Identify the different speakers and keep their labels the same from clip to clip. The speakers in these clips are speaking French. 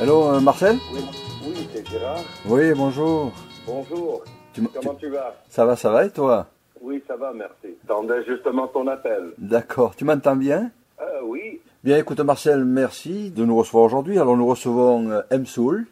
Speaker 1: Hello,
Speaker 2: euh, Marcel
Speaker 1: Oui, oui c'est Gérard.
Speaker 2: Oui, bonjour.
Speaker 1: Bonjour.
Speaker 2: Tu
Speaker 1: Comment tu vas?
Speaker 2: Ça va, ça va et toi?
Speaker 1: Oui, ça va, merci. J'attendais justement ton appel.
Speaker 2: D'accord. Tu m'entends bien?
Speaker 1: Euh, oui,
Speaker 2: Bien, écoute, Marcel, merci de nous recevoir aujourd'hui. Alors, nous recevons euh, M. Soul.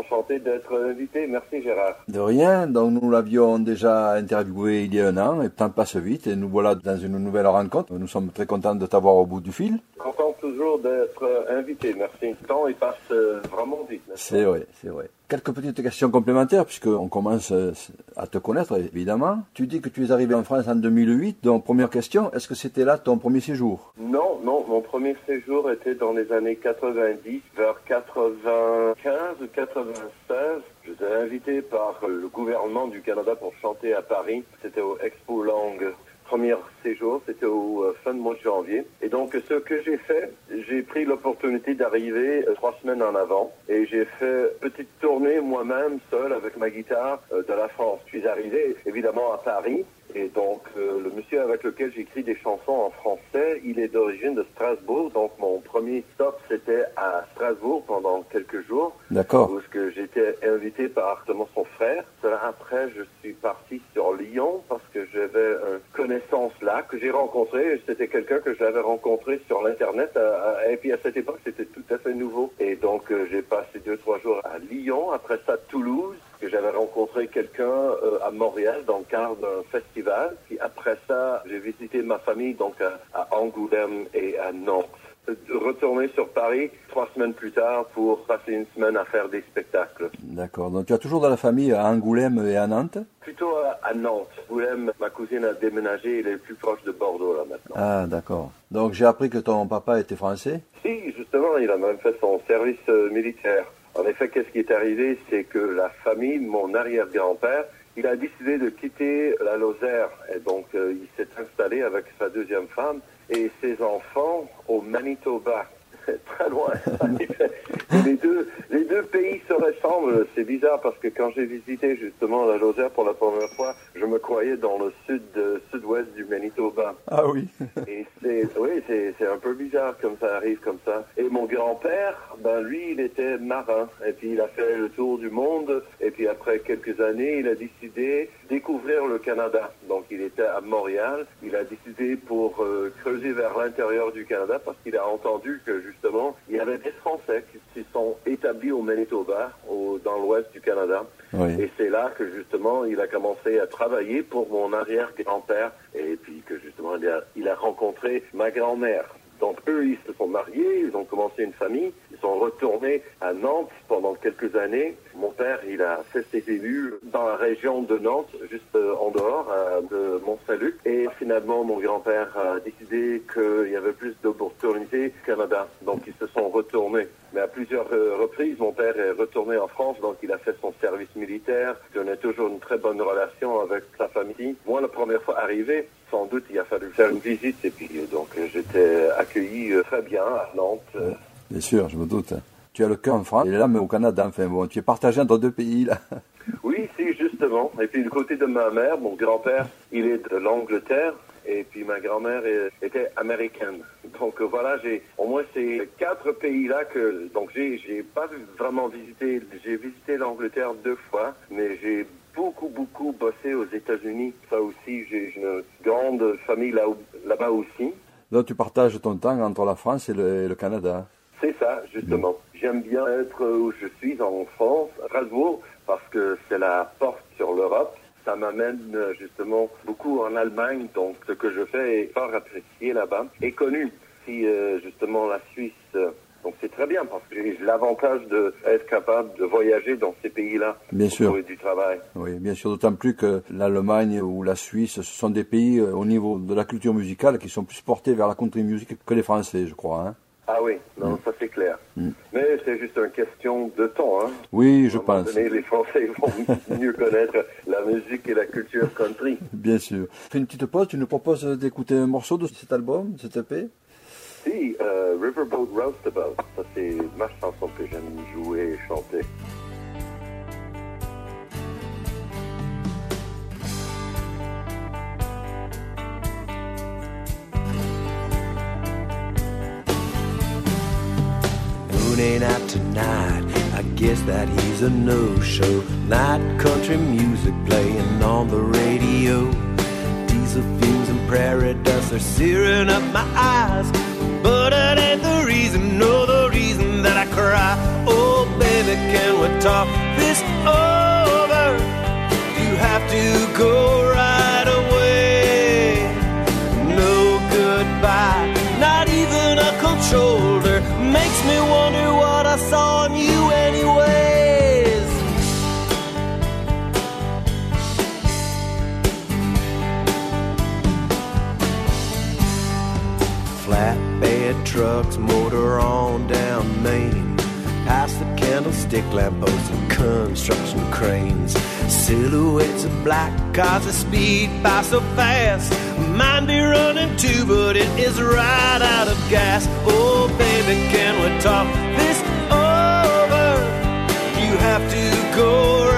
Speaker 1: Enchanté d'être invité. Merci Gérard.
Speaker 2: De rien, donc nous l'avions déjà interviewé il y a un an, et le temps passe vite, et nous voilà dans une nouvelle rencontre. Nous sommes très contents de t'avoir au bout du fil.
Speaker 1: Content toujours d'être invité, merci. Le temps, il passe euh, vraiment vite.
Speaker 2: C'est vrai, c'est vrai. Quelques petites questions complémentaires, puisqu'on commence euh, à te connaître, évidemment. Tu dis que tu es arrivé en France en 2008, donc première question, est-ce que c'était là ton premier séjour?
Speaker 1: Non, non, mon premier séjour était dans les années 90, vers 95 ou 96. Je suis invité par le gouvernement du Canada pour chanter à Paris. C'était au Expo Langue. Premier séjour, c'était au euh, fin de mois de janvier. Et donc, ce que j'ai fait, j'ai pris l'opportunité d'arriver euh, trois semaines en avant et j'ai fait petite tournée moi-même, seul, avec ma guitare, euh, de la France. Je suis arrivé, évidemment, à Paris. Et donc, euh, le monsieur avec lequel j'écris des chansons en français, il est d'origine de Strasbourg. Donc, mon premier stop, c'était à Strasbourg pendant quelques jours,
Speaker 2: D'accord.
Speaker 1: où est-ce que j'étais invité par son frère. Après, je suis parti sur Lyon parce que j'avais une connaissance que j'ai rencontré. C'était quelqu'un que j'avais rencontré sur l'internet. à- à- Et puis à cette époque, c'était tout à fait nouveau. Et donc, euh, j'ai passé deux trois jours à Lyon. Après ça, Toulouse que j'avais rencontré quelqu'un euh, à Montréal dans le cadre d'un festival. Puis après ça, j'ai visité ma famille donc à Angoulême et à Nantes. Retourner sur Paris trois semaines plus tard pour passer une semaine à faire des spectacles.
Speaker 2: D'accord. Donc tu as toujours de la famille à Angoulême et à Nantes
Speaker 1: Plutôt à, à Nantes. Angoulême, ma cousine a déménagé, elle est plus proche de Bordeaux là maintenant.
Speaker 2: Ah, d'accord. Donc j'ai appris que ton papa était français
Speaker 1: Si, justement, il a même fait son service euh, militaire. En effet, qu'est-ce qui est arrivé, c'est que la famille, mon arrière-grand-père, il a décidé de quitter la Lozère. Et donc, euh, il s'est installé avec sa deuxième femme et ses enfants au Manitoba. Très loin. Les, deux, les deux pays se ressemblent. C'est bizarre parce que quand j'ai visité justement la Lozère pour la première fois, je me croyais dans le sud, euh, sud-ouest du Manitoba.
Speaker 2: Ah oui.
Speaker 1: Et c'est, oui, c'est, un peu bizarre comme ça arrive comme ça. Et mon grand-père, ben lui, il était marin. Et puis il a fait le tour du monde. Et puis après quelques années, il a décidé de découvrir le Canada. Donc il était à Montréal. Il a décidé pour euh, creuser vers l'intérieur du Canada parce qu'il a entendu que justement, il y avait des Français qui se sont établis au Manitoba, au, dans l'ouest du Canada.
Speaker 2: Oui.
Speaker 1: Et c'est là que justement il a commencé à travailler pour mon arrière-grand-père et puis que justement il a, il a rencontré ma grand-mère. Donc eux, ils se sont mariés, ils ont commencé une famille, ils sont retournés à Nantes pendant quelques années. Mon père, il a fait ses débuts dans la région de Nantes, juste euh, en dehors euh, de Mont-Saint-Luc. Et finalement, mon grand-père a décidé qu'il y avait plus d'opportunités au Canada. Donc ils se sont retournés. Mais à plusieurs euh, reprises, mon père est retourné en France, donc il a fait son service militaire. On a toujours une très bonne relation avec sa famille. Moi, la première fois arrivé, sans doute, il a fallu faire une visite et puis donc j'étais accueilli euh, très bien à Nantes. euh.
Speaker 2: Bien sûr, je me doute. Tu as le cœur en France et là, mais au Canada. Enfin bon, tu es partagé entre deux pays là.
Speaker 1: Oui, si, justement. Et puis du côté de ma mère, mon grand-père, il est de l'Angleterre. Et puis ma grand-mère était américaine. Donc euh, voilà, j'ai au moins ces quatre pays-là que donc j'ai j'ai pas vraiment visité. J'ai visité l'Angleterre deux fois, mais j'ai beaucoup beaucoup bossé aux États-Unis. Ça aussi, j'ai une grande famille là là-bas aussi.
Speaker 2: Donc tu partages ton temps entre la France et le, et le Canada.
Speaker 1: C'est ça, justement. J'aime bien être où je suis en France, à Strasbourg, parce que c'est la porte sur l'Europe. Ça m'amène euh, justement beaucoup en Allemagne, donc ce que je fais est fort apprécié là-bas et connu. Si euh, justement la Suisse, euh, donc c'est très bien parce que j'ai l'avantage d'être capable de voyager dans ces pays-là
Speaker 2: Bien
Speaker 1: pour
Speaker 2: sûr.
Speaker 1: trouver du travail.
Speaker 2: Oui, bien sûr, d'autant plus que l'Allemagne ou la Suisse, ce sont des pays euh, au niveau de la culture musicale qui sont plus portés vers la country music que les Français, je crois. Hein.
Speaker 1: Ah oui, non, ça c'est clair. Mais c'est juste une question de temps. Hein.
Speaker 2: Oui, je pense.
Speaker 1: donné, les Français vont mieux connaître la musique et la culture country.
Speaker 2: Bien sûr. Fais une petite pause, tu nous proposes d'écouter un morceau de cet album, de cet EP
Speaker 1: Si, euh, Riverboat Roustabout, ça c'est ma chanson que j'aime jouer et chanter.
Speaker 3: Ain't out tonight. I guess that he's a no-show. Night country music playing on the radio. Diesel fumes and prairie dust are searing up my eyes. But it ain't the reason, no, the reason that I cry. Oh, baby, can we talk this over? Candlestick lampposts and construction cranes. Silhouettes of black cars that speed by so fast. Mine be running too, but it is right out of gas. Oh, baby, can we talk this over? You have to go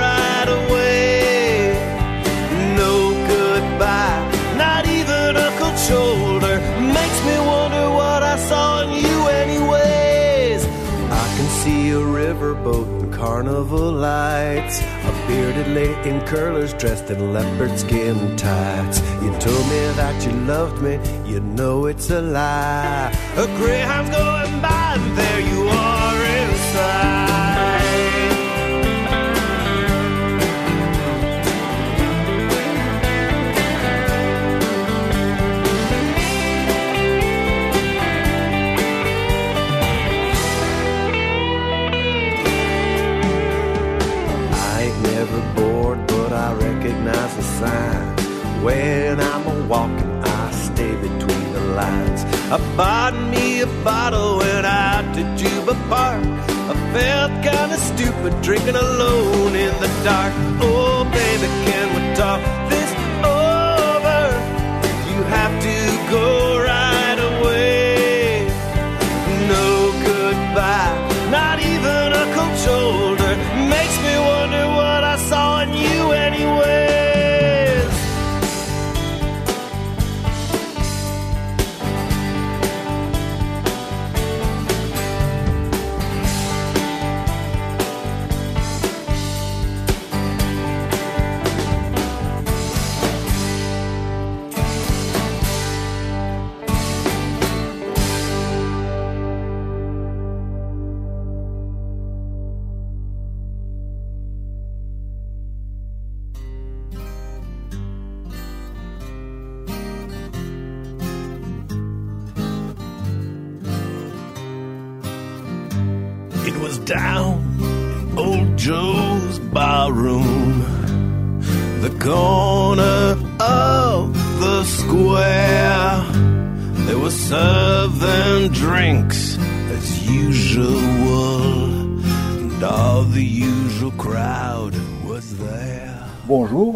Speaker 3: lights. A bearded lady in curlers dressed in leopard skin tights. You told me that you loved me, you know it's a lie. A greyhound's going by, and there you are inside. Recognize the signs. When I'm a walking, I stay between the lines. I bought me a bottle, went out to Juba Park. I felt kinda stupid drinking alone in the dark. Oh, baby, can we talk this over? You have to go right away. No goodbye, not even a cold shoulder. Makes me wonder what I saw in you,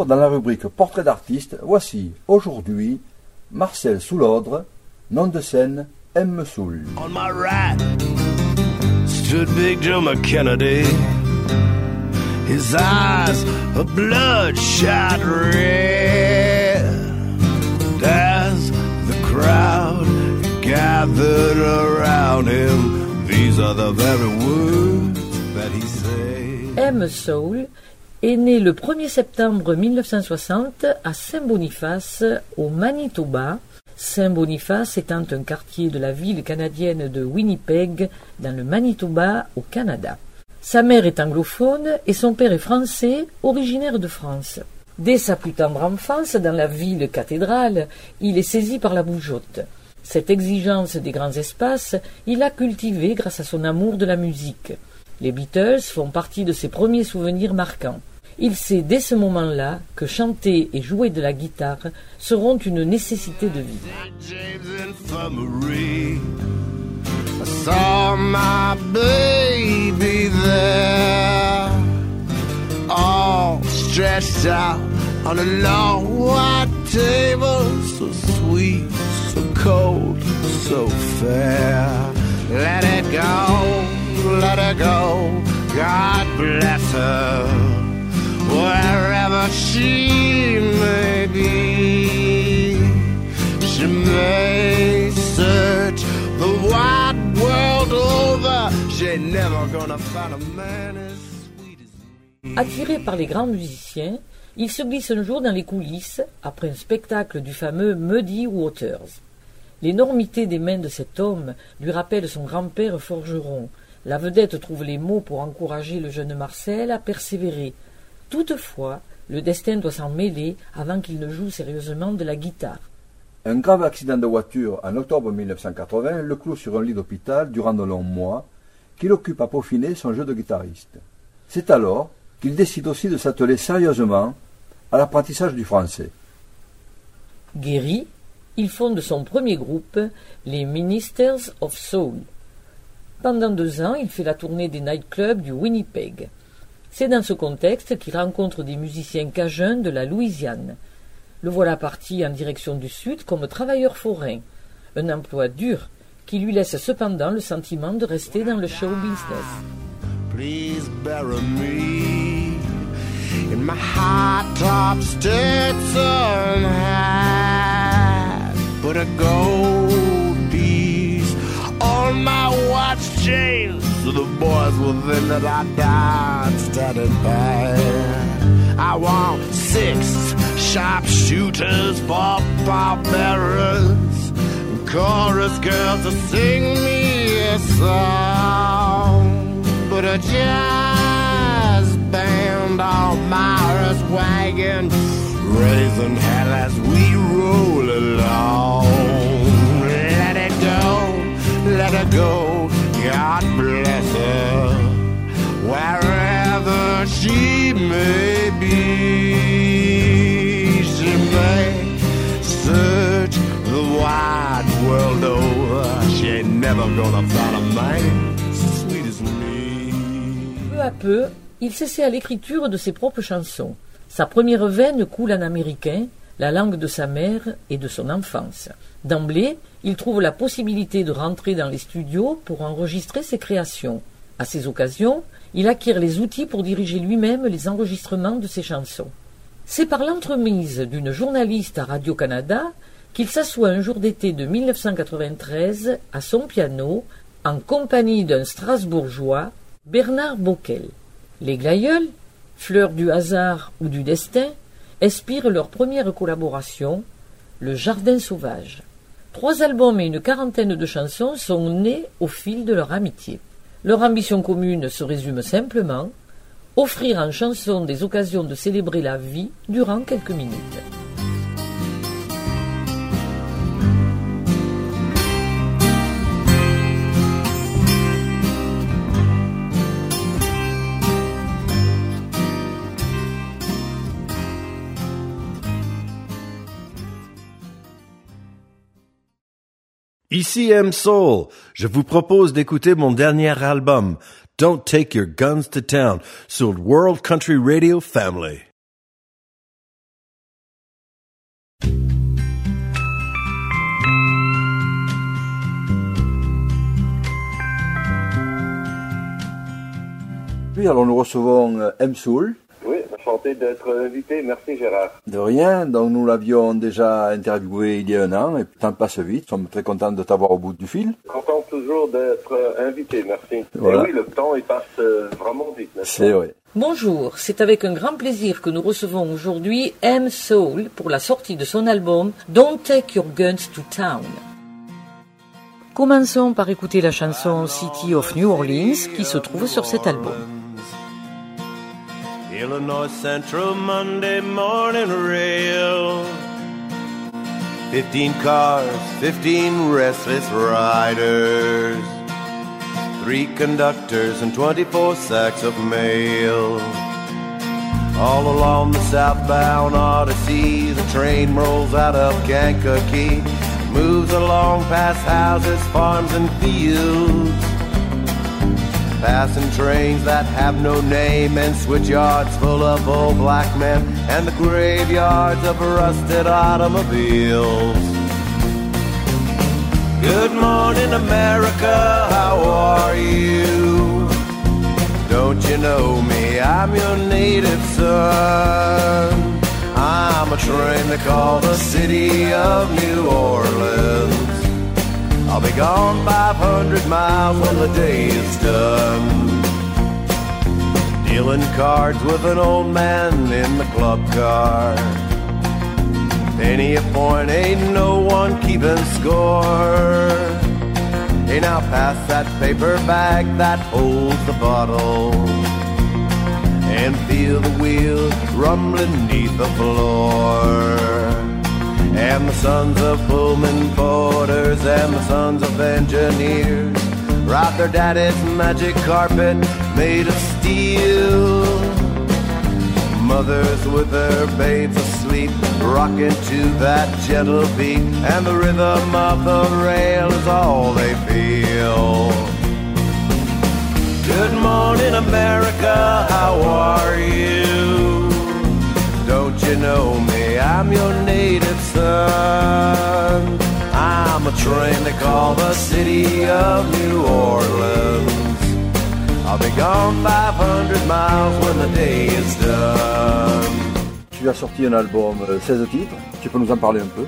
Speaker 2: dans la rubrique Portrait d'artiste, voici aujourd'hui Marcel Soulodre, nom de scène M. Soul.
Speaker 3: On my right stood Big Joe McKennedy. His eyes a bloodshot red. As the crowd gathered around him, these are the very words that he said.
Speaker 4: M. Soul est né le 1er septembre 1960 à Saint-Boniface, au Manitoba. Saint-Boniface étant un quartier de la ville canadienne de Winnipeg, dans le Manitoba, au Canada. Sa mère est anglophone et son père est français, originaire de France. Dès sa plus tendre enfance, dans la ville cathédrale, il est saisi par la bougeotte. Cette exigence des grands espaces, il l'a cultivée grâce à son amour de la musique. Les Beatles font partie de ses premiers souvenirs marquants. Il sait dès ce moment-là que chanter et jouer de la guitare seront une nécessité de vie.
Speaker 3: Let it go. God bless her, wherever she may be. She may search the wide world over. She never gonna find a man as sweet as me.
Speaker 4: Attiré par les grands musiciens, il se glisse un jour dans les coulisses après un spectacle du fameux Muddy Waters. L'énormité des mains de cet homme lui rappelle son grand-père forgeron. La vedette trouve les mots pour encourager le jeune Marcel à persévérer. Toutefois, le destin doit s'en mêler avant qu'il ne joue sérieusement de la guitare.
Speaker 2: Un grave accident de voiture en octobre 1980 le cloue sur un lit d'hôpital durant de longs mois, qu'il occupe à peaufiner son jeu de guitariste. C'est alors qu'il décide aussi de s'atteler sérieusement à l'apprentissage du français.
Speaker 4: Guéri, il fonde son premier groupe, les Ministers of Soul. Pendant deux ans, il fait la tournée des nightclubs du Winnipeg. C'est dans ce contexte qu'il rencontre des musiciens cajuns de la Louisiane. Le voilà parti en direction du sud comme travailleur forain, un emploi dur qui lui laisse cependant le sentiment de rester dans le show business.
Speaker 3: On my watch chain so the boys within that I died standing by. I want six sharpshooters for barbarians chorus girls to sing me a song, but a jazz band on Myra's wagon, raising hell as we roll along. Let it go, God bless her, wherever she may be, she may search the wide world over. She ain't never gonna find a man sweet as me.
Speaker 4: Peu à peu, il s'essaie à l'écriture de ses propres chansons. Sa première veine coule en américain, la langue de sa mère et de son enfance. D'emblée, il trouve la possibilité de rentrer dans les studios pour enregistrer ses créations. À ces occasions, il acquiert les outils pour diriger lui-même les enregistrements de ses chansons. C'est par l'entremise d'une journaliste à Radio-Canada qu'il s'assoit un jour d'été de 1993 à son piano en compagnie d'un Strasbourgeois, Bernard Bockel. Les Glaïeuls, fleurs du hasard ou du destin, inspirent leur première collaboration, Le Jardin sauvage. Trois albums et une quarantaine de chansons sont nés au fil de leur amitié. Leur ambition commune se résume simplement offrir en chansons des occasions de célébrer la vie durant quelques minutes.
Speaker 3: Ici M Soul. Je vous propose d'écouter mon dernier album, Don't Take Your Guns to Town, sur World Country Radio Family.
Speaker 2: Puis alors nous recevons euh, M. Soul.
Speaker 1: Oui, enchanté d'être invité. Merci Gérard.
Speaker 2: De rien, donc nous l'avions déjà interviewé il y a un an, et le temps passe vite, nous sommes très contents de t'avoir au bout du fil.
Speaker 1: Content toujours d'être invité, merci.
Speaker 2: Voilà.
Speaker 1: Et oui, le temps il passe euh, vraiment vite.
Speaker 2: C'est vrai.
Speaker 4: Bonjour, c'est avec un grand plaisir que nous recevons aujourd'hui M Soul pour la sortie de son album Don't Take Your Guns to Town. Commençons par écouter la chanson City of New Orleans qui se trouve sur cet album.
Speaker 3: Illinois Central Monday morning rail. 15 cars, 15 restless riders. Three conductors and 24 sacks of mail. All along the southbound Odyssey, the train rolls out of Kankakee. moves along past houses, farms, and fields. Passing trains that have no name and switchyards full of old black men and the graveyards of rusted automobiles. Good morning, America, how are you? Don't you know me? I'm your native son. I'm a train they call the city of New Orleans. I'll be gone 500 miles when the day is done. Dealing cards with an old man in the club car. Penny a point, ain't no one keeping score. Hey, now pass that paper bag that holds the bottle. And feel the wheels rumbling neath the floor. And the sons of Pullman porters and the sons of engineers ride their daddy's magic carpet made of steel. Mothers with their babes asleep, rocking to that gentle beat, and the rhythm of the rail is all they feel. Good morning, America, how are you? Don't you know me? I'm your native son. I'm a train they call the city of New Orleans. I'll be gone 500 miles when the day is done.
Speaker 2: Tu as sorti un album, euh, 16 titres, tu peux nous en parler un peu?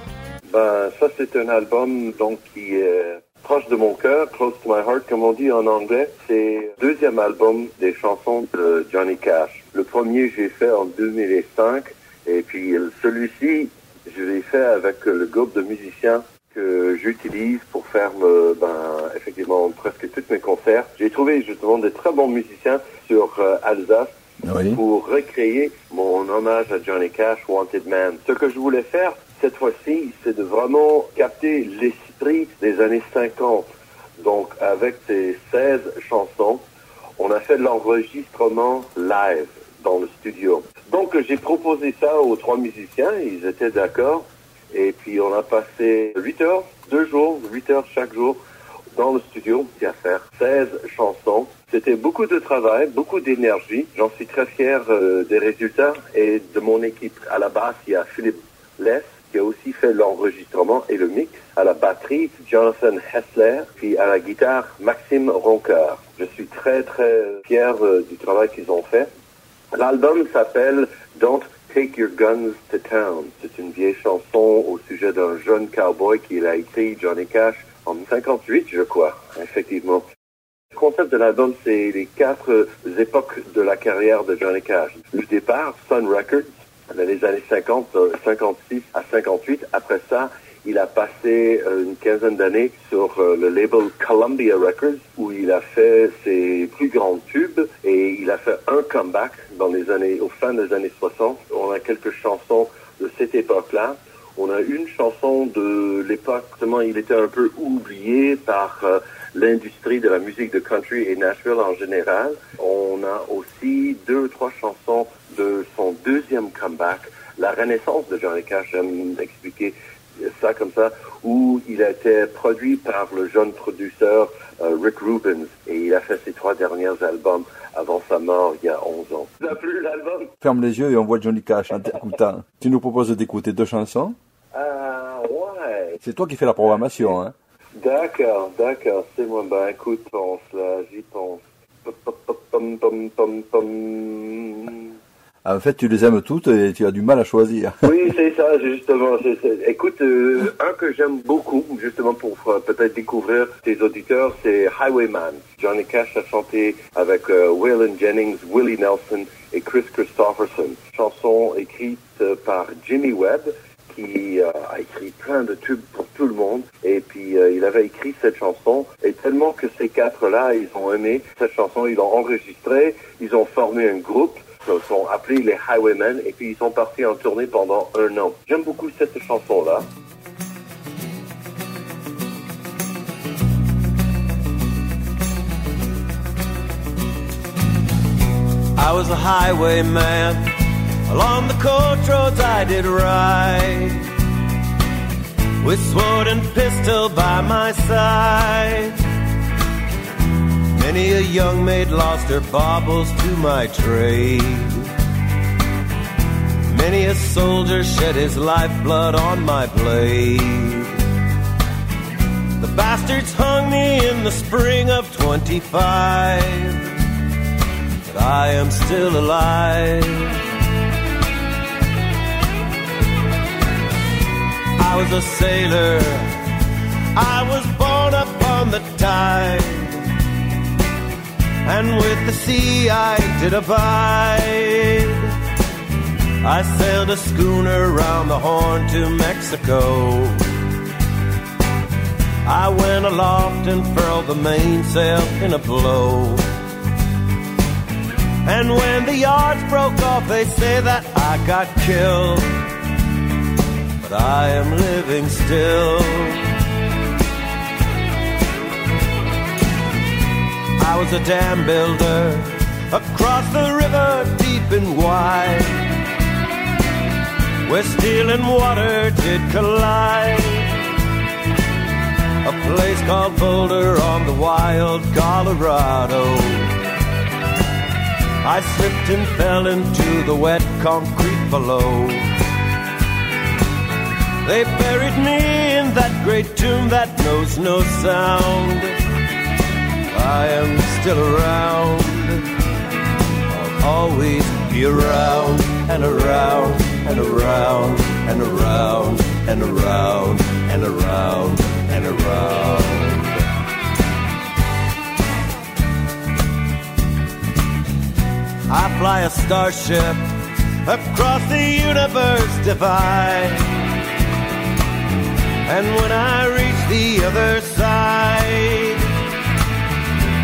Speaker 1: Ben, ça, c'est un album donc qui est proche de mon cœur, close to my heart, comme on dit en anglais. C'est le deuxième album des chansons de Johnny Cash. Le premier, j'ai fait en 2005. Et puis, celui-ci, je l'ai fait avec le groupe de musiciens que j'utilise pour faire, me, ben, effectivement, presque tous mes concerts. J'ai trouvé justement de très bons musiciens sur euh, Alsace
Speaker 2: Oui.
Speaker 1: pour recréer mon hommage à Johnny Cash, Wanted Man. Ce que je voulais faire cette fois-ci, c'est de vraiment capter l'esprit des années 50. Donc, avec ces 16 chansons, on a fait de l'enregistrement live dans le studio. Donc, j'ai proposé ça aux trois musiciens, ils étaient d'accord. Et puis, on a passé 8 heures, deux jours, 8 heures chaque jour dans le studio à faire 16 chansons. C'était beaucoup de travail, beaucoup d'énergie. J'en suis très fier euh, des résultats et de mon équipe. À la basse, il y a Philippe Less qui a aussi fait l'enregistrement et le mix. À la batterie, Jonathan Hessler. Puis à la guitare, Maxime Roncoeur. Je suis très très fier euh, du travail qu'ils ont fait. L'album s'appelle Don't Take Your Guns to Town. C'est une vieille chanson au sujet d'un jeune cowboy qu'il a écrit, Johnny Cash, en 58, je crois, effectivement. Le concept de l'album, c'est les quatre euh, époques de la carrière de Johnny Cash. Le départ, Sun Records, dans les années 50, euh, 56 à 58. Après ça, il a passé euh, une quinzaine d'années sur euh, le label Columbia Records, où il a fait ses plus grands tubes et il a fait un comeback dans les années, au fin des années 60. On a quelques chansons de cette époque-là. On a une chanson de l'époque, justement, il était un peu oublié par euh, l'industrie de la musique de country et Nashville en général. On a aussi deux trois chansons de son deuxième comeback, la renaissance de Johnny Cash, j'aime expliquer ça comme ça, où il a été produit par le jeune producteur euh, Rick Rubens et il a fait ses trois derniers albums avant sa mort il y a 11 ans. L'album
Speaker 2: Ferme les yeux et on voit Johnny Cash en t'écoutant. Tu nous proposes d'écouter deux chansons?
Speaker 1: Ah ouais,
Speaker 2: C'est toi qui fais la programmation, hein
Speaker 1: d'accord, d'accord, c'est moi. Ben écoute, pense là, j'y pense. Pom.
Speaker 2: En fait, tu les aimes toutes et tu as du mal à choisir.
Speaker 1: Oui, c'est ça, justement. Écoute, euh, un que j'aime beaucoup, justement pour euh, peut-être découvrir tes auditeurs, c'est Highwayman. Johnny Cash a chanté avec euh, Waylon Jennings, Willie Nelson et Chris Christopherson. Chanson écrite euh, par Jimmy Webb, qui euh, a écrit plein de tubes pour tout le monde. Et puis, il avait écrit cette chanson. Et tellement que ces quatre-là, ils ont aimé cette chanson, ils l'ont enregistrée, ils ont formé un groupe sont appelés les Highwaymen et puis ils sont partis en tournée pendant un an. J'aime beaucoup cette chanson-là.
Speaker 3: I was a highwayman. Along the coach roads I did ride. With sword loading pistol by my side. Many a young maid lost her baubles to my trade. Many a soldier shed his lifeblood on my blade. The bastards hung me in the spring of 25. But I am still alive. I was a sailor. I was born upon the tide. And with the sea I did abide. I sailed a schooner round the Horn to Mexico. I went aloft and furled the mainsail in a blow. And when the yards broke off, they say that I got killed. But I am living still. I was a dam builder across the river deep and wide, where steel and water did collide. A place called Boulder on the wild Colorado. I slipped and fell into the wet concrete below. They buried me in that great tomb that knows no sound. I am still around. I'll always be around and around and around and around and around and around and around. I fly a starship across the universe divide. And when I reach the other side,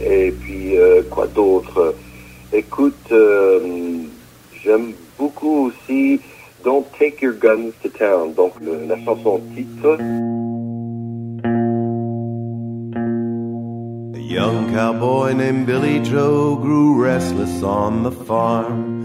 Speaker 1: Et puis, euh, quoi d'autre? Écoute, euh, j'aime beaucoup aussi Don't Take Your Guns to Town, donc le- la chanson titre.
Speaker 3: A young cowboy named Billy Joe grew restless on the farm.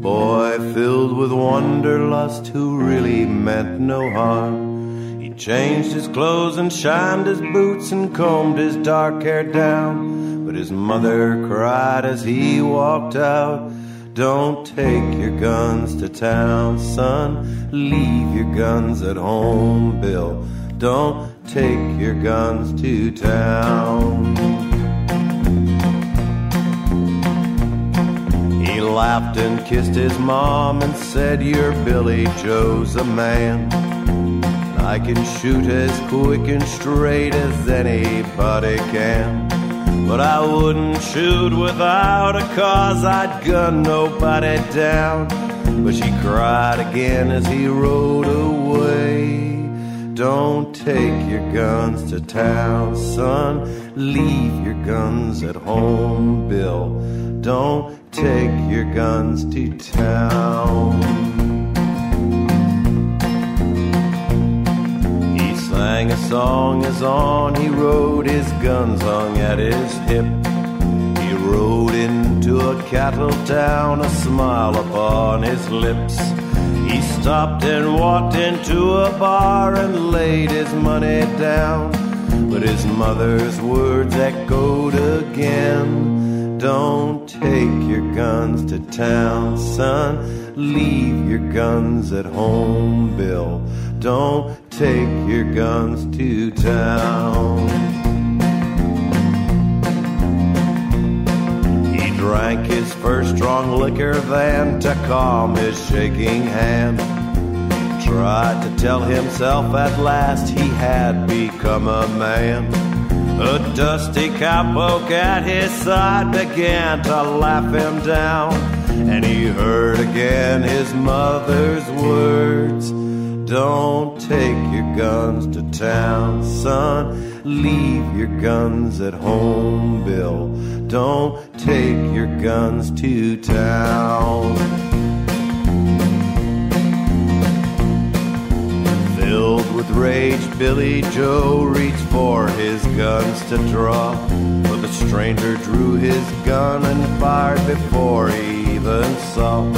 Speaker 3: Boy filled with wanderlust who really meant no harm. He changed his clothes and shined his boots and combed his dark hair down. But his mother cried as he walked out. Don't take your guns to town, son. Leave your guns at home, Bill. Don't take your guns to town. Laughed and kissed his mom and said, Your Billy Joe's a man. I can shoot as quick and straight as anybody can. But I wouldn't shoot without a cause, I'd gun nobody down. But she cried again as he rode away. Don't take your guns to town, son. Leave your guns at home, Bill. Don't take your guns to town. He sang a song as on he rode, his guns hung at his hip. He rode into a cattle town, a smile upon his lips. He stopped and walked into a bar and laid his money down. But his mother's words echoed again. Don't take your guns to town, son. Leave your guns at home, Bill. Don't take your guns to town. He drank his first strong liquor then to calm his shaking hand. Tried to tell himself at last he had become a man. A dusty cowpoke at his side began to laugh him down, and he heard again his mother's words. Don't take your guns to town, son. Leave your guns at home, Bill. Don't take your guns to town. With rage, Billy Joe reached for his guns to draw. But the stranger drew his gun and fired before he even saw.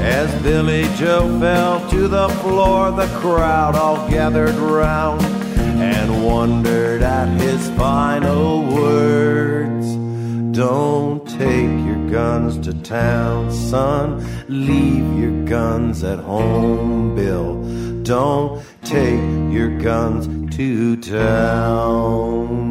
Speaker 3: As Billy Joe fell to the floor, the crowd all gathered round and wondered at his final words. Don't take your guns to town, son. Leave your guns at home, Bill. Don't take your guns to town.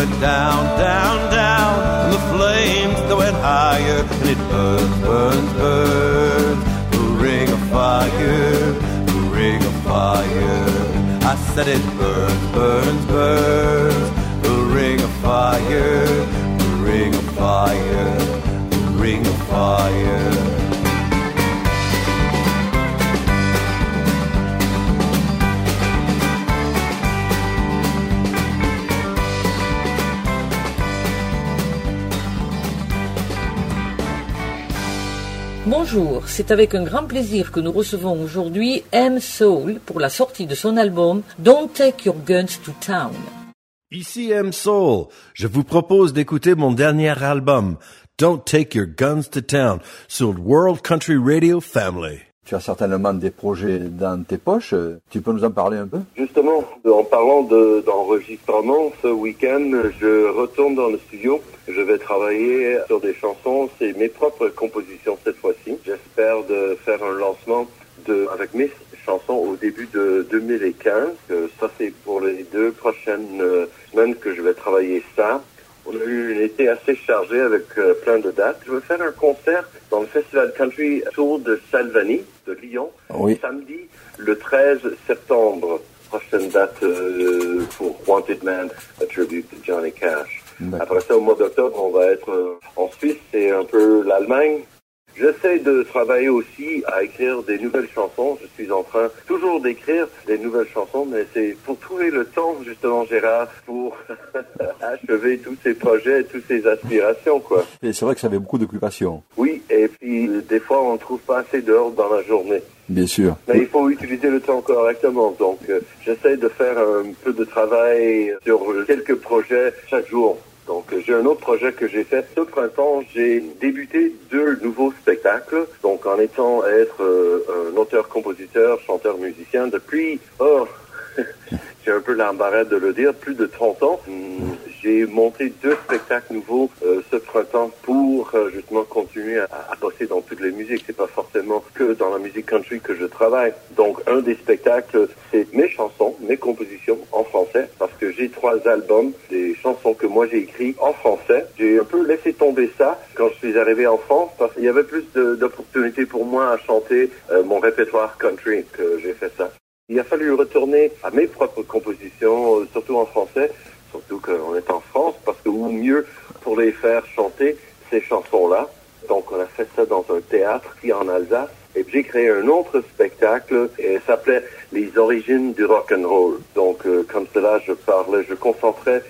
Speaker 3: Went down, down, down, and the flames that went higher. And it burns, burns, burns. The ring of fire, the ring of fire. I said it burns, burns, burns. The ring of fire, the ring of fire, the ring of fire.
Speaker 4: Bonjour, c'est avec un grand plaisir que nous recevons aujourd'hui M Soul pour la sortie de son album Don't Take Your Guns to Town.
Speaker 3: Ici M Soul, je vous propose d'écouter mon dernier album, Don't Take Your Guns to Town, sur World Country Radio Family.
Speaker 2: Tu as certainement des projets dans tes poches. Tu peux nous en parler un peu?
Speaker 1: Justement, en parlant de- d'enregistrement, ce week-end, je retourne dans le studio. Je vais travailler sur des chansons. C'est mes propres compositions cette fois-ci. J'espère de faire un lancement de, avec mes chansons au début de 2015. Euh, ça, c'est pour les deux prochaines euh, semaines que je vais travailler ça. On a eu été assez chargé avec euh, plein de dates. Je vais faire un concert dans le Festival Country Tour de Salvani, de Lyon,
Speaker 2: Oui.
Speaker 1: samedi le 13 septembre. Prochaine date euh, pour Wanted Man, a tribute to Johnny Cash. Après ça, au mois d'octobre, on va être euh, en Suisse, c'est un peu l'Allemagne. J'essaie de travailler aussi à écrire des nouvelles chansons. Je suis en train toujours d'écrire des nouvelles chansons, mais c'est pour trouver le temps, justement, Gérard, pour achever tous ces projets, toutes ces aspirations, quoi.
Speaker 2: Et c'est vrai que ça avait beaucoup d'occupation.
Speaker 1: Oui, et puis des fois, on ne trouve pas assez d'heures dans la journée.
Speaker 2: Bien sûr.
Speaker 1: Mais il faut utiliser le temps correctement. Donc, euh, j'essaie de faire un peu de travail sur quelques projets chaque jour. Donc, j'ai un autre projet que j'ai fait ce printemps. J'ai débuté deux nouveaux spectacles. Donc, en étant être euh, un auteur, compositeur, chanteur, musicien depuis, oh, j'ai un peu l'embarras de le dire, plus de 30 ans. Hum, J'ai monté deux spectacles nouveaux euh, ce printemps pour euh, justement continuer à, à bosser dans toutes les musiques. C'est pas forcément que dans la musique country que je travaille. Donc un des spectacles, c'est mes chansons, mes compositions en français, parce que j'ai trois albums des chansons que moi j'ai écrites en français. J'ai un peu laissé tomber ça quand je suis arrivé en France, parce qu'il y avait plus d'opportunités pour moi à chanter euh, mon répertoire country que j'ai fait ça. Il a fallu retourner à mes propres compositions, euh, surtout en français, surtout qu'on est en France, parce que ou mieux pour les faire chanter ces chansons-là. Donc on a fait ça dans un théâtre ici en Alsace. Et j'ai créé un autre spectacle et s'appelait Les origines du rock and roll. Donc euh, comme cela, je parlais, je concentrais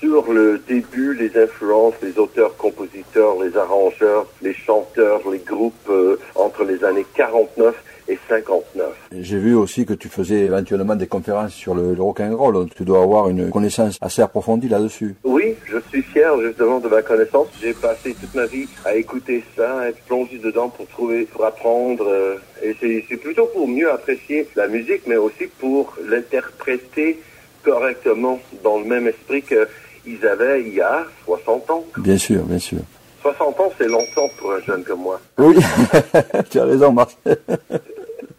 Speaker 1: sur le début, les influences, les auteurs, compositeurs, les arrangeurs, les chanteurs, les groupes euh, entre les années 49 et 59.
Speaker 2: J'ai vu aussi que tu faisais éventuellement des conférences sur le, le rock and roll. Donc, tu dois avoir une connaissance assez approfondie là-dessus.
Speaker 1: Oui, je suis fier justement de ma connaissance. J'ai passé toute ma vie à écouter ça, à être plongé dedans pour trouver, pour apprendre. euh, et c'est plutôt pour mieux apprécier la musique, mais aussi pour l'interpréter correctement dans le même esprit qu'ils avaient il y a 60 ans.
Speaker 2: Bien sûr, bien sûr.
Speaker 1: 60 ans, c'est longtemps pour un jeune comme moi.
Speaker 2: Oui, tu as raison, Marcel.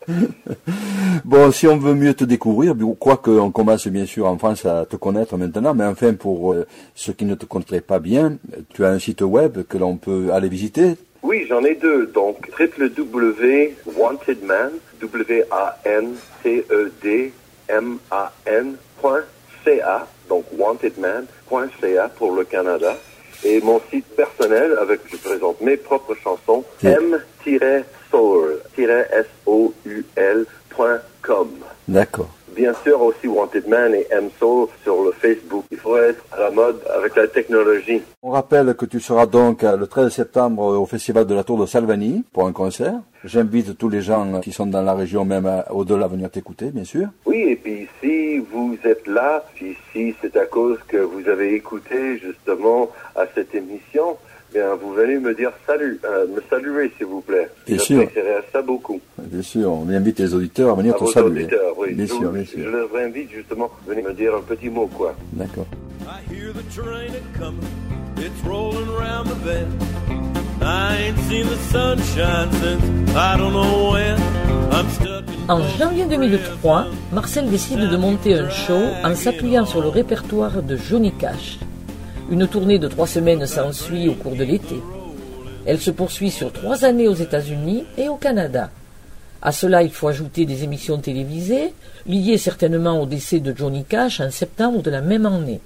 Speaker 2: bon, si on veut mieux te découvrir, quoi qu'on commence bien sûr en France à te connaître maintenant, mais enfin pour euh, ceux qui ne te connaîtraient pas bien, tu as un site web que l'on peut aller visiter?
Speaker 1: Oui, j'en ai deux. Donc, www.wantedman, W-A-N-T-E-D-M-A-N.ca, donc wantedman.ca pour le Canada. Et mon site personnel, avec, je présente mes propres chansons,
Speaker 2: Oui. D'accord.
Speaker 1: Bien sûr aussi Wanted Man et M-Soul sur le Facebook. Il faut être à la mode avec la technologie.
Speaker 2: On rappelle que tu seras donc euh, le 13 septembre au Festival de la Tour de Salvani pour un concert. J'invite tous les gens qui sont dans la région, même euh, au-delà, à venir t'écouter, bien sûr.
Speaker 1: Oui, et puis si vous êtes là, si c'est à cause que vous avez écouté justement à cette émission, bien vous venez me dire salut, euh, me saluer s'il vous plaît.
Speaker 2: Bien sûr.
Speaker 1: J'apprécierais ça beaucoup.
Speaker 2: Bien sûr, on invite les auditeurs à venir
Speaker 1: À
Speaker 2: te saluer.
Speaker 1: auditeurs, oui.
Speaker 2: Bien
Speaker 1: je,
Speaker 2: sûr, bien sûr.
Speaker 1: je les invite justement à venir me dire un petit mot, quoi.
Speaker 2: D'accord.
Speaker 3: I hear the train a comin', it's rolling round the bend. I ain't seen the sunshine since I don't know when. I'm stuck in
Speaker 4: En janvier 2003, Marcel décide de monter un show en s'appuyant sur le répertoire de Johnny Cash. Une tournée de trois semaines s'ensuit au cours de l'été. Elle se poursuit sur trois années aux États-Unis et au Canada. À cela, il faut ajouter des émissions télévisées, liées certainement au décès de Johnny Cash en septembre de la même année.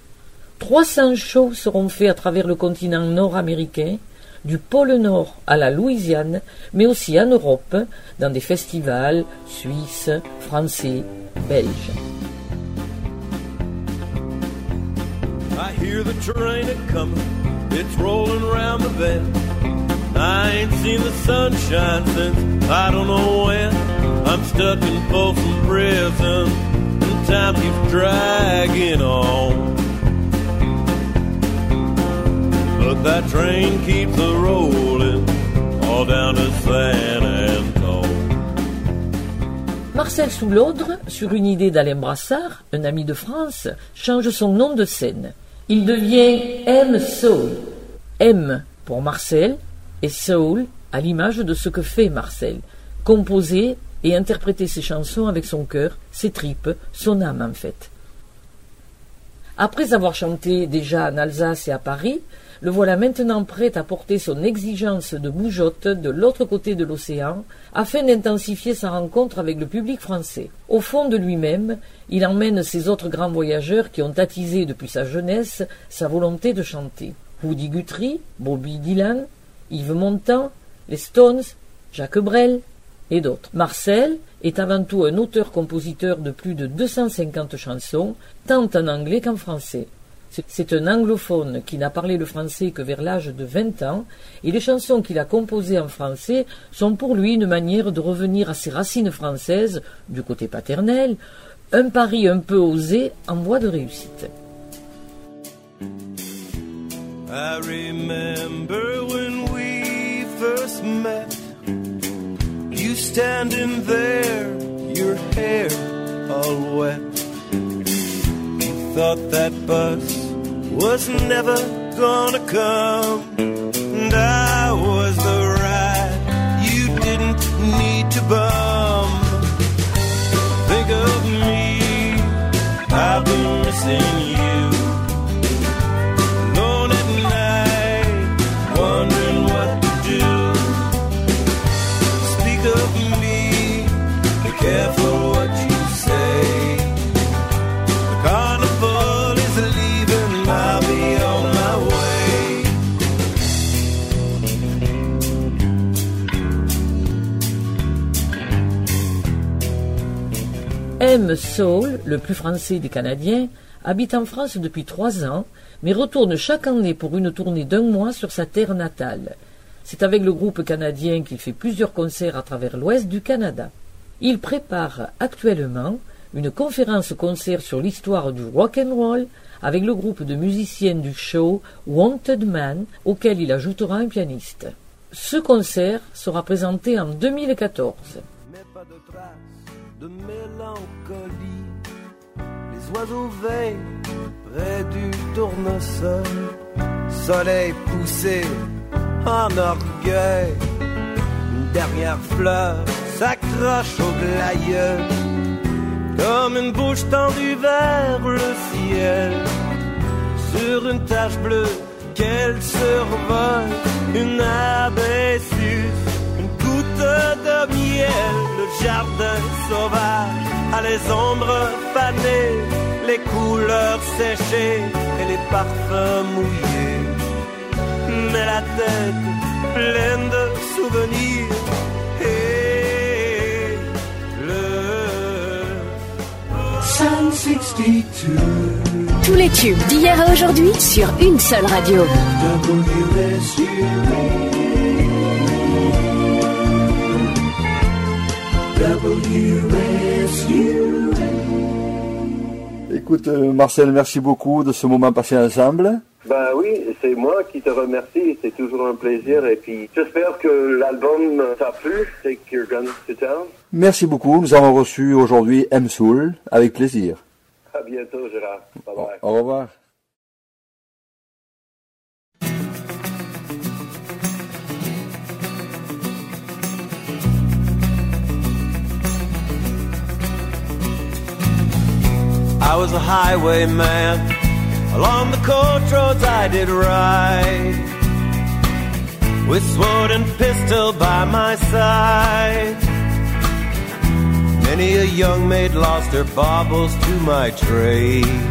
Speaker 4: 300 shows seront faits à travers le continent nord-américain, du pôle Nord à la Louisiane, mais aussi en Europe, dans des festivals suisses, français, belges.
Speaker 3: Hear the train a comin', it's rolling round the bend. I ain't seen the sunshine since I don't know when. I'm stuck in Folsom Prison, and time keeps dragging on. But that train keeps a rolling all down to San.
Speaker 4: Marcel Soulaudre, sur une idée d'Alain Brassard, un ami de France, change son nom de scène. Il devient M. Soul. M pour Marcel et Soul à l'image de ce que fait Marcel. Composer et interpréter ses chansons avec son cœur, ses tripes, son âme en fait. Après avoir chanté déjà en Alsace et à Paris, le voilà maintenant prêt à porter son exigence de bougeotte de l'autre côté de l'océan afin d'intensifier sa rencontre avec le public français. Au fond de lui-même, il emmène ces autres grands voyageurs qui ont attisé depuis sa jeunesse sa volonté de chanter. Woody Guthrie, Bobby Dylan, Yves Montand, les Stones, Jacques Brel et d'autres. Marcel est avant tout un auteur-compositeur de plus de 250 chansons, tant en anglais qu'en français. C'est un anglophone qui n'a parlé le français que vers l'âge de 20 ans, et les chansons qu'il a composées en français sont pour lui une manière de revenir à ses racines françaises du côté paternel, un pari un peu osé en voie de réussite.
Speaker 3: I remember when we first met, you standing there, your hair all wet. Thought that bus was never gonna come, and I was the ride you didn't need to bum. Think of me, I've been missing you. Alone at night, wondering what to do. Speak of me, be careful
Speaker 4: M. Soul, le plus français des Canadiens, habite en France depuis trois ans, mais retourne chaque année pour une tournée d'un mois sur sa terre natale. C'est avec le groupe canadien qu'il fait plusieurs concerts à travers l'ouest du Canada. Il prépare actuellement une conférence-concert sur l'histoire du rock and roll avec le groupe de musiciens du show Wanted Man, auquel il ajoutera un pianiste. Ce concert sera présenté en 2014.
Speaker 3: mais pas de traces de mélancolie. Les oiseaux veillent près du tournesol, soleil poussé en orgueil. Une dernière fleur s'accroche au glaïeul, comme une bouche tendue vers le ciel. Sur une tache bleue qu'elle survole, une goutte de miel, le jardin sauvage a les ombres fanées, les couleurs séchées et les parfums mouillés. Mais la tête pleine de souvenirs et le
Speaker 5: Sun 62
Speaker 6: Tous les tubes d'hier à aujourd'hui sur une seule radio.
Speaker 5: WSU
Speaker 2: Écoute, euh, Marcel, merci beaucoup de ce moment passé ensemble.
Speaker 1: Ben oui, c'est moi qui te remercie. C'est toujours un plaisir. Et puis, j'espère que l'album t'a plu. Take Your Guns to Town.
Speaker 2: Merci beaucoup. Nous avons reçu aujourd'hui M. Soul, avec plaisir.
Speaker 1: À bientôt, Gérard. Bye bye.
Speaker 2: au revoir.
Speaker 3: Was a highwayman. Along the coach roads I did ride. With sword and pistol by my side. Many a young maid lost her baubles to my trade.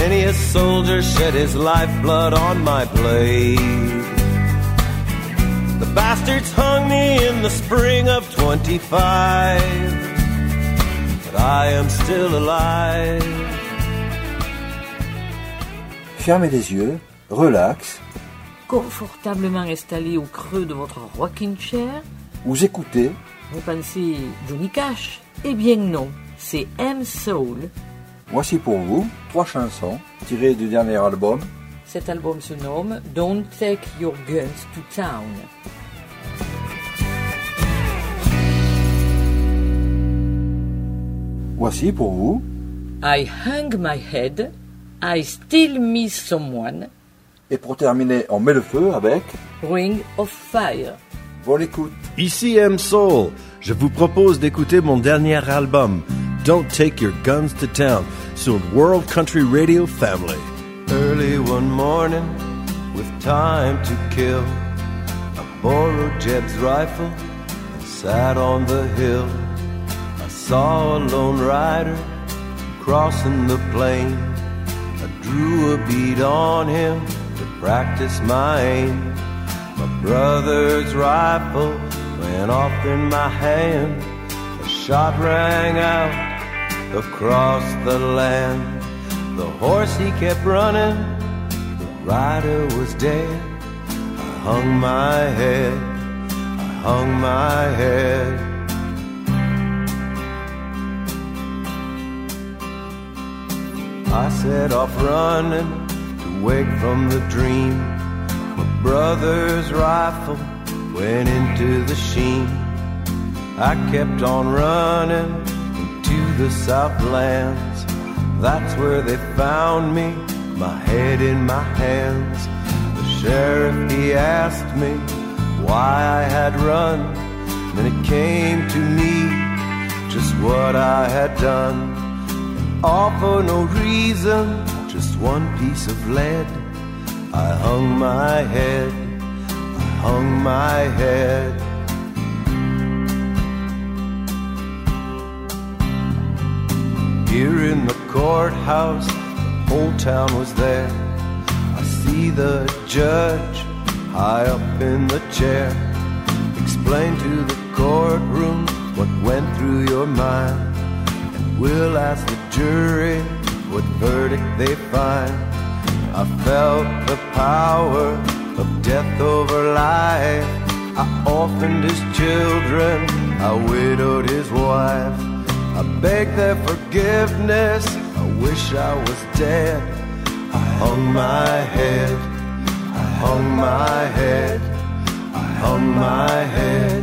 Speaker 3: Many a soldier shed his lifeblood on my blade. The bastards hung me in the spring of 25 but I am still alive.
Speaker 2: Fermez les yeux, relax,
Speaker 4: Confortablement installé au creux de votre rocking chair,
Speaker 2: vous écoutez
Speaker 4: vous pensez Johnny Cash? Eh bien non, c'est M. Soul.
Speaker 2: Voici pour vous trois chansons tirées du dernier album
Speaker 4: Cet album se nomme Don't Take Your Guns to Town.
Speaker 2: Voici pour vous
Speaker 4: I hang my head, I still miss someone,
Speaker 2: et pour terminer, on met le feu avec
Speaker 4: Ring of Fire.
Speaker 2: Bonne écoute.
Speaker 7: Ici M Soul. Je vous propose d'écouter mon dernier album, Don't Take Your Guns to Town, sur World Country Radio Family.
Speaker 3: Early one morning, with time to kill, I borrowed Jeb's rifle and sat on the hill. Saw a lone rider crossing the plain. I drew a bead on him to practice my aim. My brother's rifle went off in my hand. A shot rang out across the land. The horse he kept running, the rider was dead. I hung my head, I hung my head. I set off running to wake from the dream. My brother's rifle went into the sheen. I kept on running into the Southlands. That's where they found me, my head in my hands. The sheriff, he asked me why I had run. Then it came to me just what I had done. All for no reason, just one piece of lead. I hung my head, I hung my head. Here in the courthouse, the whole town was there. I see the judge high up in the chair. Explain to the courtroom what went through your mind. We'll ask the jury what verdict they find. I felt the power of death over life. I orphaned his children, I widowed his wife. I beg their forgiveness, I wish I was dead. I hung my head, I hung my head, I hung my head,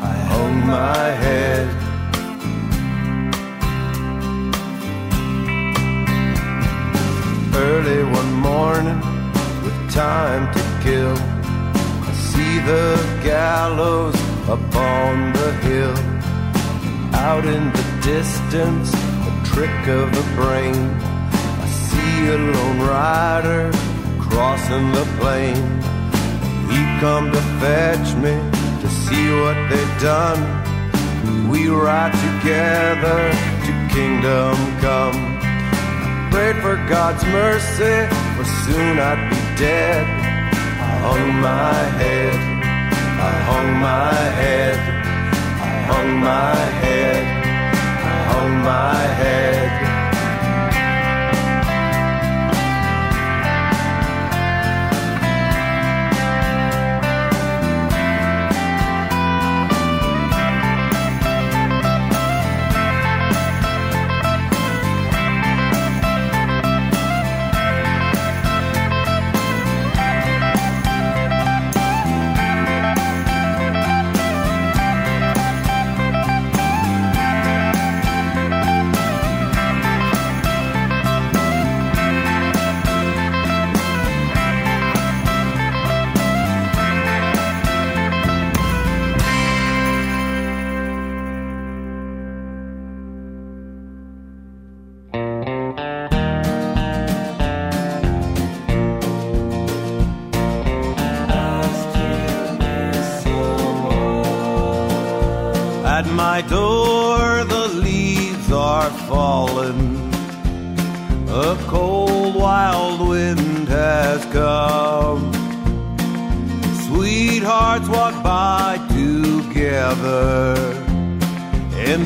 Speaker 3: I hung my head. Early one morning, with time to kill, I see the gallows up on the hill. Out in the distance, a trick of the brain. I see a lone rider crossing the plain. He come to fetch me to see what they've done. We ride together to kingdom come. Prayed for God's mercy, for soon I'd be dead. I hung my head, I hung my head, I hung my head, I hung my head.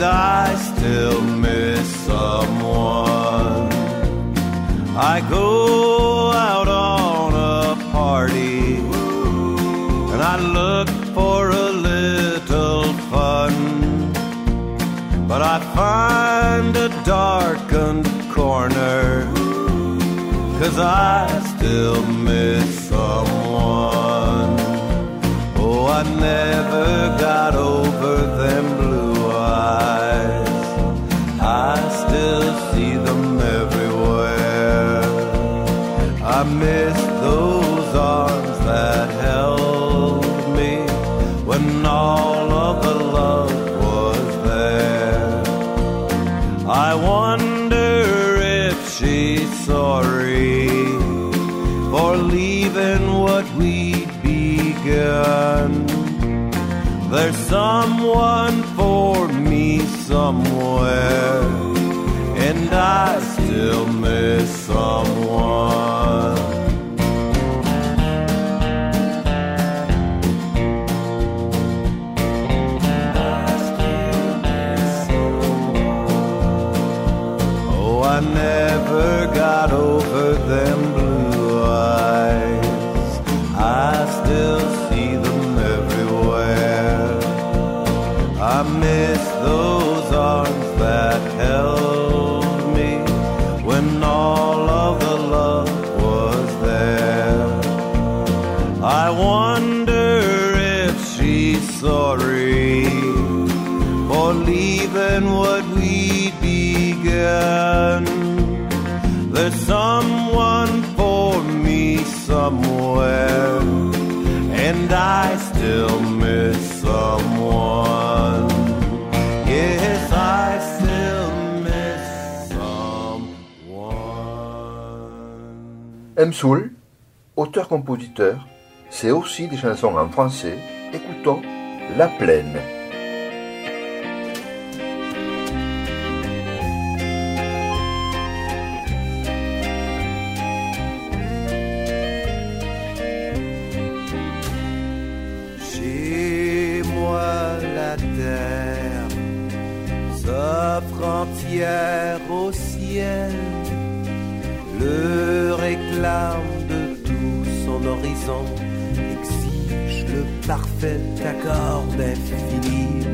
Speaker 3: I still miss someone. I go out on a party, and I look for a little fun. But I find a darkened corner, cause I still miss someone. Oh, I never got over them There's someone for me somewhere, and I still miss someone.
Speaker 2: M. Soul, auteur-compositeur, c'est aussi des chansons en français. Écoutons La Plaine.
Speaker 3: parfait accord d'infini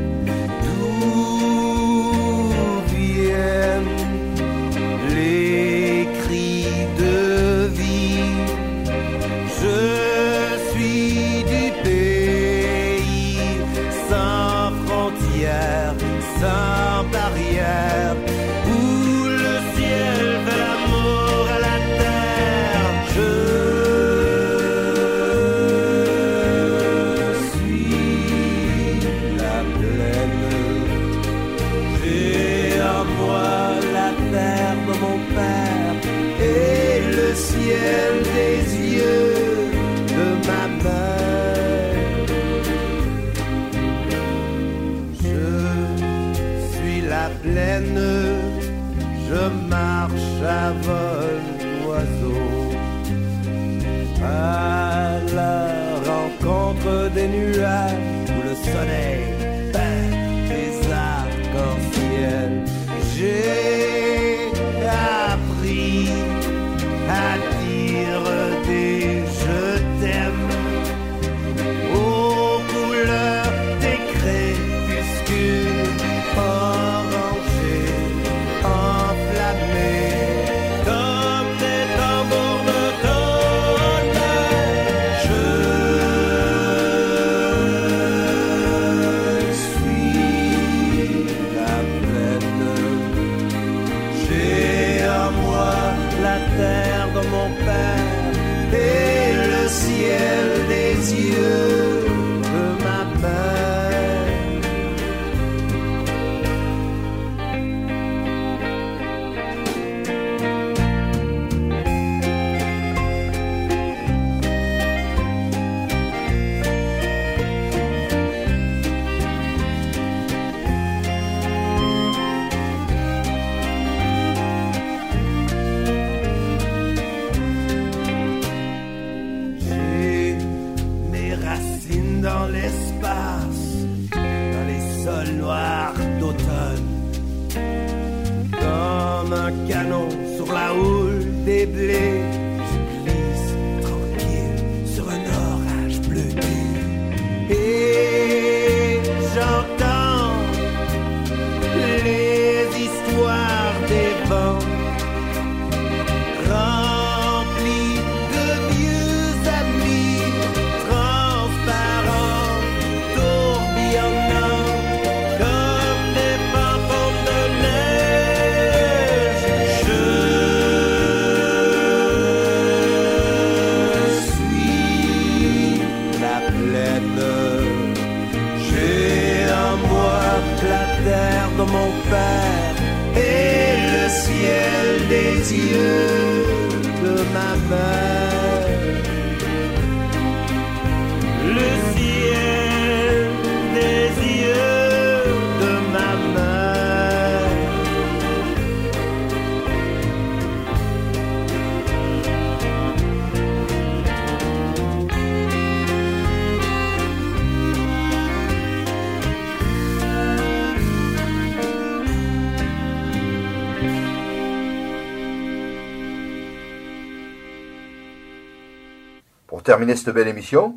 Speaker 2: Pour terminer cette belle émission,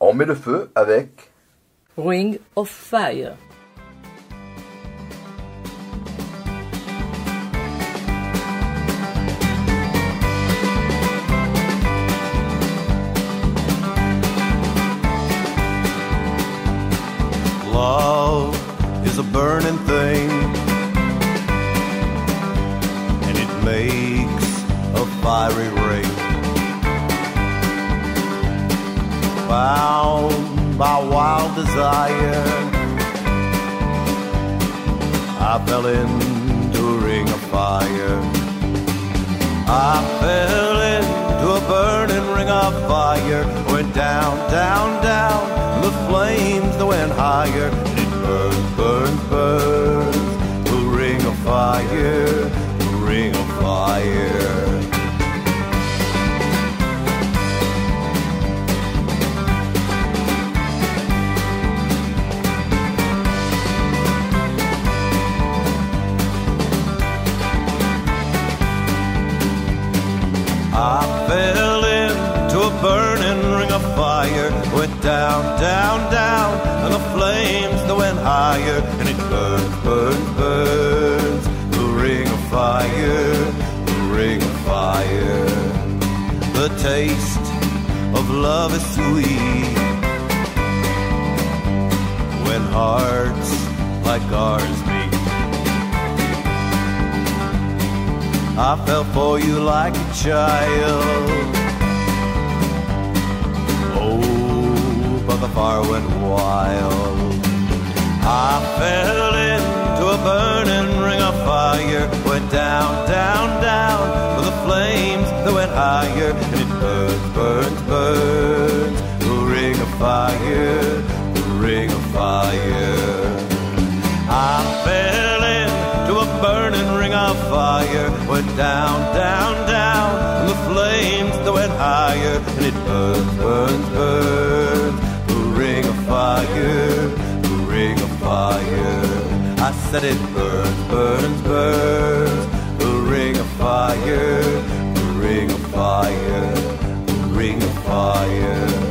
Speaker 2: on met le feu avec
Speaker 4: Ring of Fire.
Speaker 3: Higher. And it burns, burns, burns. A ring of fire, a ring of fire. I fell into a burning ring of fire. Went down, down, down, and the higher. And it burns, burns, burns. The ring of fire, the ring of fire. The taste of love is sweet. When hearts like ours meet. I fell for you like a child. Oh, but the fire went wild. I fell into a burning ring of fire. Went down, down, down, with the flames that went higher. And it burns, burns, burns. The ring of fire, the ring of fire. I fell into a burning ring of fire. Went down, down, down, and the flames that went higher. And it burns, burns, burns. The ring of fire, fire. I said it burns, burns, burns. The ring of fire, the ring of fire, the ring of fire.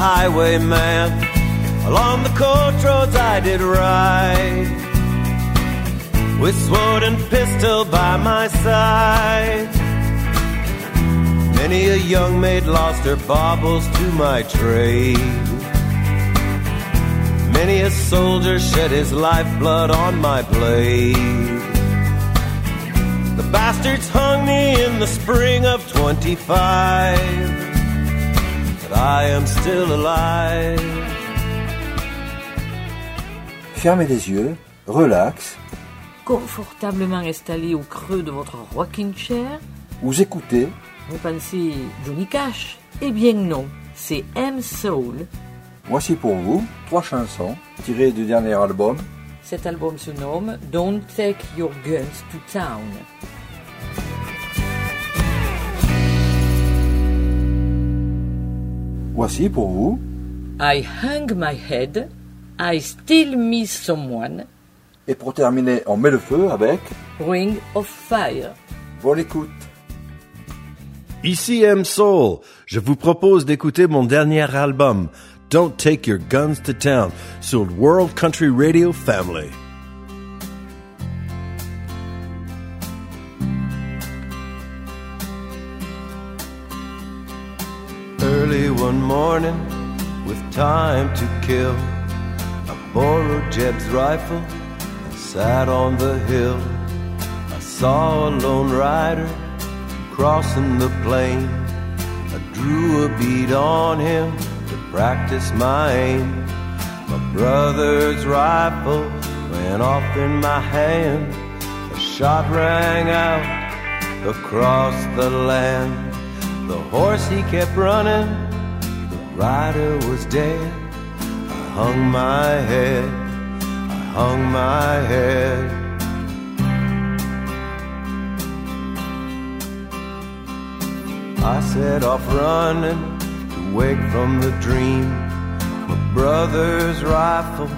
Speaker 3: Highwayman. Along the coach roads I did ride. With sword and pistol by my side. Many a young maid lost her baubles to my trade. Many a soldier shed his lifeblood on my blade. The bastards hung me in the spring of 25. I am still alive.
Speaker 2: Fermez les yeux, relax,
Speaker 4: Confortablement installé au creux de votre rocking chair,
Speaker 2: vous écoutez
Speaker 4: vous pensez Johnny Cash? Eh bien non, c'est M Soul.
Speaker 2: Voici pour vous trois chansons tirées du dernier album
Speaker 4: Cet album se nomme Don't Take Your Guns to Town.
Speaker 2: Voici pour vous
Speaker 4: I hung my head, I still miss someone,
Speaker 2: et pour terminer on met le feu avec
Speaker 4: Ring of Fire.
Speaker 2: Bonne écoute.
Speaker 7: Ici M Soul. Je vous propose d'écouter mon dernier album, Don't Take Your Guns to Town, sur World Country Radio Family.
Speaker 3: Morning, with time to kill, I borrowed Jeb's rifle and sat on the hill. I saw a lone rider crossing the plain. I drew a bead on him to practice my aim. My brother's rifle went off in my hand. A shot rang out across the land. The horse he kept running, rider was dead. I hung my head, I hung my head. I set off running to wake from the dream. My brother's rifle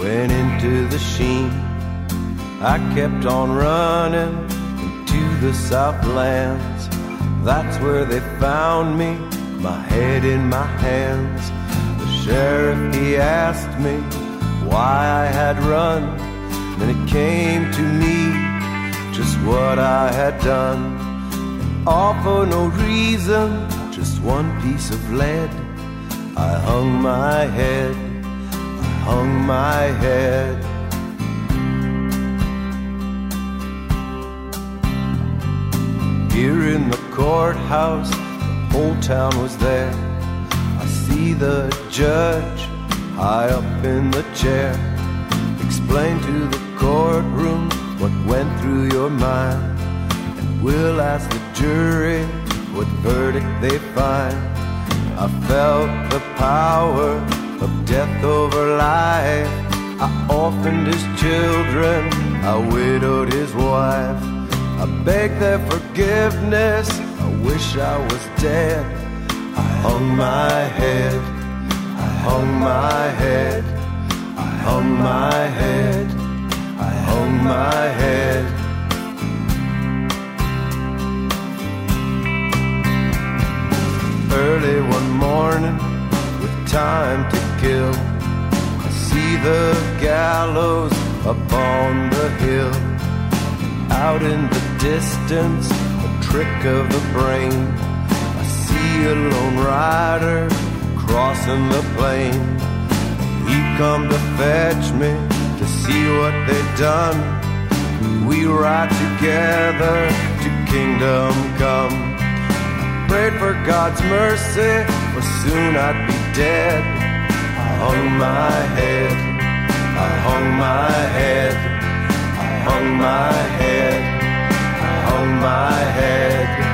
Speaker 3: went into the sheen. I kept on running into the Southlands. That's where they found me, my head in my hands. The sheriff, he asked me why I had run. Then it came to me just what I had done. All for no reason, just one piece of lead. I hung my head, I hung my head. Here in the courthouse, whole town was there. I see the judge high up in the chair. Explain to the courtroom what went through your mind. And we'll ask the jury what verdict they find. I felt the power of death over life. I orphaned his children, I widowed his wife. I begged their forgiveness, wish I was dead. I hung my head, I hung my head, I hung my head, I hung my head. Early one morning, with time to kill, I see the gallows up on the hill. Out in the distance, trick of the brain. I see a lone rider crossing the plain. He come to fetch me to see what they've done. We ride together to kingdom come. I prayed for God's mercy, for soon I'd be dead. I hung my head, I hung my head, I hung my head, on my head.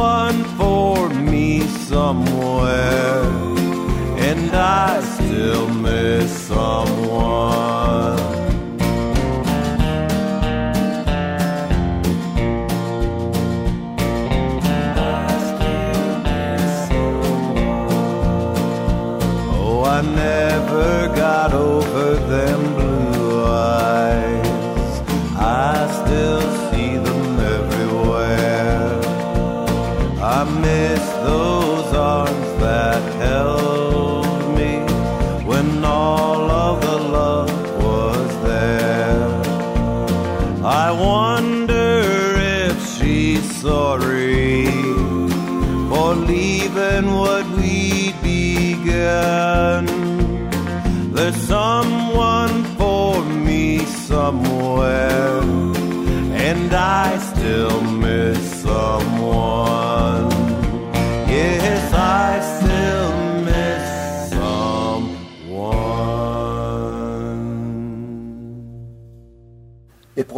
Speaker 3: Someone for me somewhere, and I still miss someone.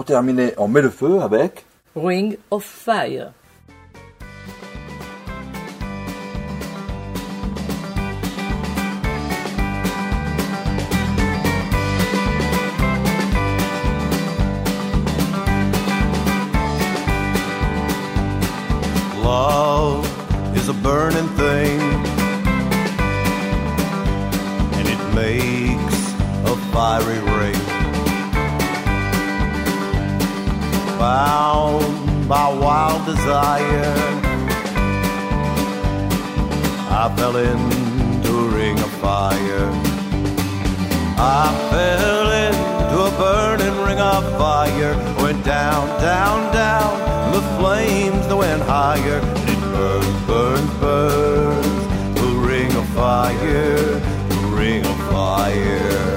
Speaker 2: Pour terminer, on met le feu avec
Speaker 4: Ring of Fire.
Speaker 3: Love is a burning thing, and it makes a fiery ring. Bound by wild desire, I fell into a ring of fire. I fell into a burning ring of fire. Went down, down, down. The flames that went higher. And it burns, burns, burns. The ring of fire, the ring of fire.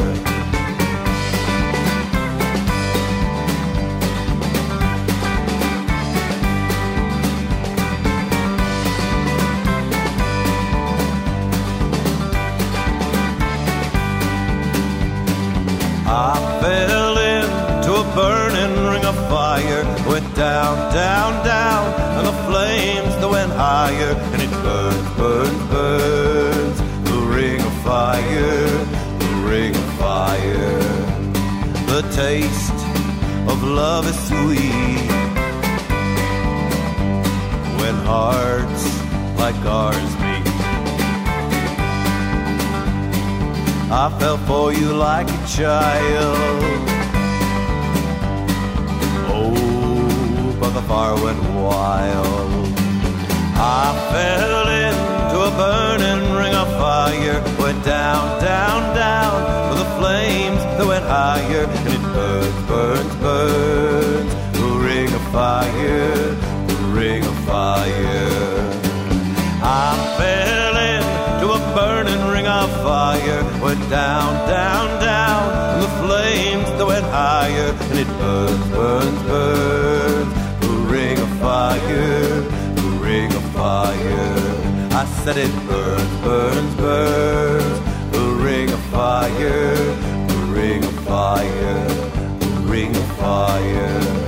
Speaker 3: Down, down, down, and the flames that went higher. And it burns, burns, burns. The ring of fire, the ring of fire. The taste of love is sweet when hearts like ours meet. I fell for you like a child. Fire went wild. I fell into a burning ring of fire. Went down, down, down with the flames that went higher. And it burns, burns, burns. The ring of fire, the ring of fire. I fell into a burning ring of fire. Went down, down, down, and the flames that went higher. And it burns, burns, burns. Fire, the ring of fire. I said it burns, burns, burns. The ring of fire, the ring of fire, the ring of fire.